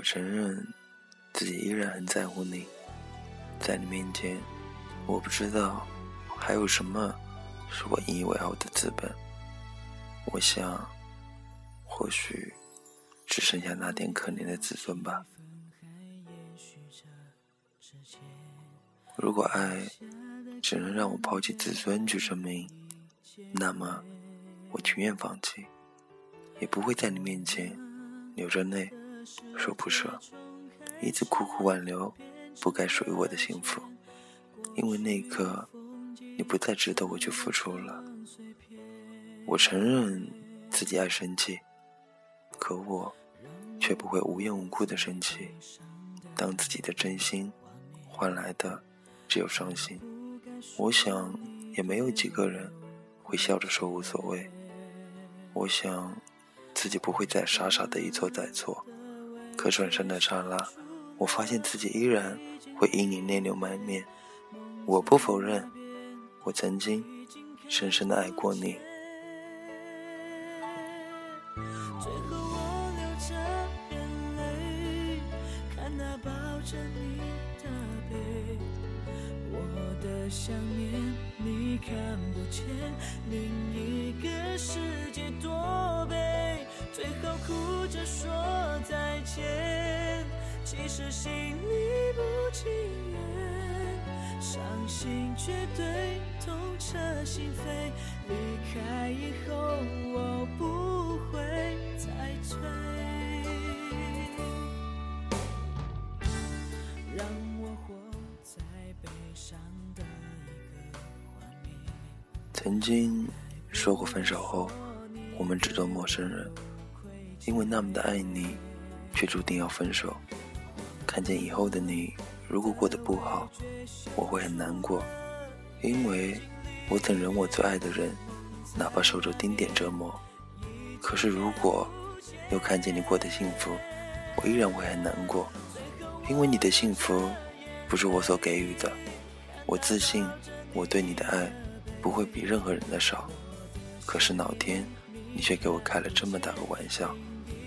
我承认自己依然很在乎你，在你面前，我不知道还有什么是我引以为傲的资本。我想，或许只剩下那点可怜的自尊吧。如果爱只能让我抛弃自尊去证明，那么我情愿放弃，也不会在你面前流着泪说不舍，一直苦苦挽留不该属于我的幸福，因为那一刻你不再值得我去付出了。我承认自己爱生气，可我却不会无缘无故的生气。当自己的真心换来的只有伤心，我想也没有几个人会笑着说无所谓。我想自己不会再傻傻的一错再错，可转身的刹那，我发现自己依然会因你泪流满面。我不否认，我曾经深深的爱过你。想念你看不见另一个世界多，最后哭着说再见，其实心里不情愿，伤心绝对痛彻心扉，离开以后我不会再追。曾经说过分手后，我们只做陌生人，因为那么的爱你，却注定要分手。看见以后的你，如果过得不好，我会很难过，因为我曾忍我最爱的人，哪怕受着丁点折磨。可是如果又看见你过得幸福，我依然会很难过，因为你的幸福不是我所给予的。我自信，我对你的爱。不会比任何人的少，可是老天，你却给我开了这么大个玩笑，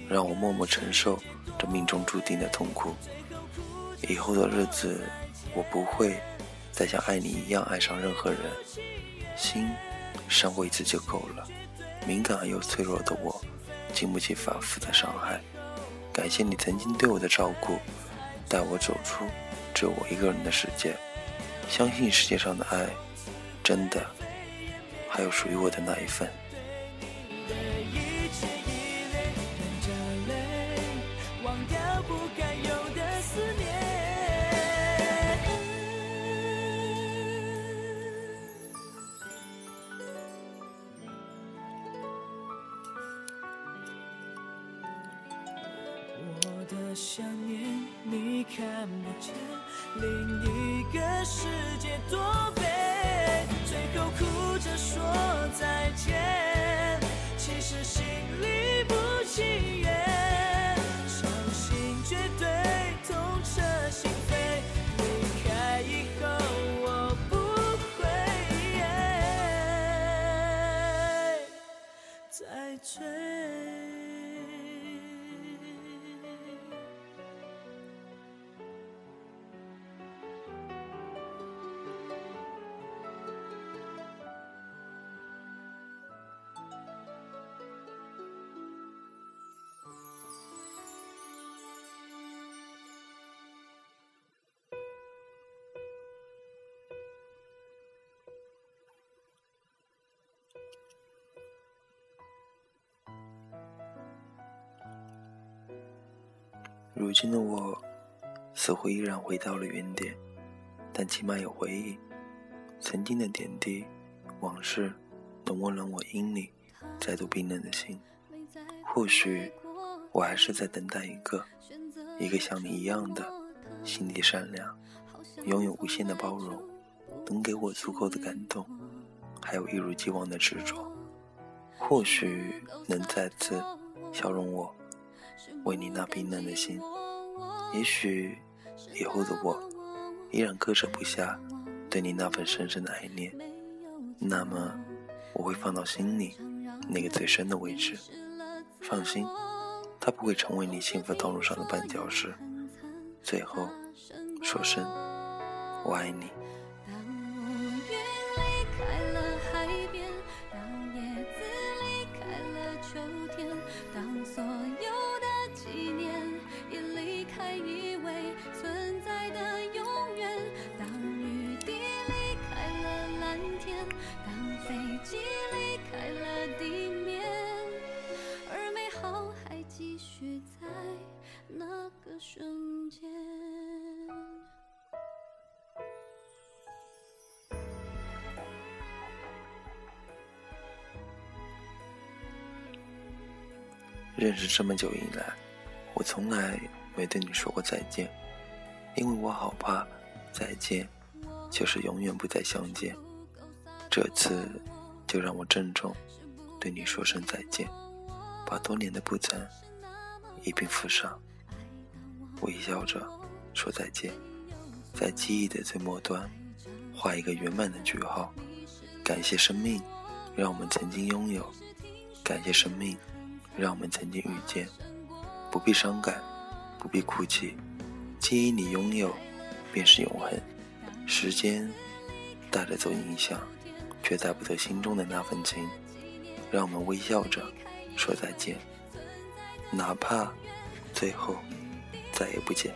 让我默默承受这命中注定的痛苦。以后的日子，我不会再像爱你一样爱上任何人，心伤过一次就够了。敏感而又脆弱的我，经不起反复的伤害。感谢你曾经对我的照顾，带我走出只有我一个人的世界。相信世界上的爱，真的。还有属于我的那一份。想念你看不见，另一个世界多美，最后哭着说再见，其实心里不情愿，伤心绝对痛彻心扉，离开以后我不会再追。如今的我，似乎依然回到了原点，但起码有回忆，曾经的点滴、往事，能温暖我因你再度冰冷的心。或许，我还是在等待一个，一个像你一样的，心地善良，拥有无限的包容，能给我足够的感动，还有一如既往的执着。或许能再次消融我。为你那冰冷的心，也许以后的我依然割舍不下对你那份深深的爱恋，那么我会放到心里那个最深的位置。放心，它不会成为你幸福道路上的绊脚石。最后，说声我爱你。认识这么久以来，我从来没对你说过再见，因为我好怕再见就是永远不再相见。这次就让我郑重对你说声再见，把多年的不曾一并附上。微笑着说再见，在记忆的最末端画一个圆满的句号。感谢生命，让我们曾经拥有；感谢生命，让我们曾经遇见。不必伤感，不必哭泣，记忆里拥有便是永恒。时间带着走影响，却带不走心中的那份情。让我们微笑着说再见，哪怕最后。再也不见。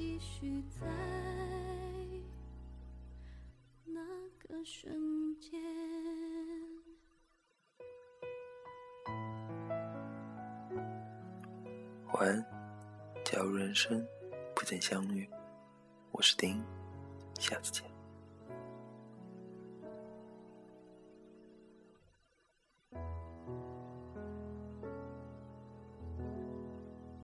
继续在那个瞬间。晚安，假如人生不曾相遇，我是丁，下次见。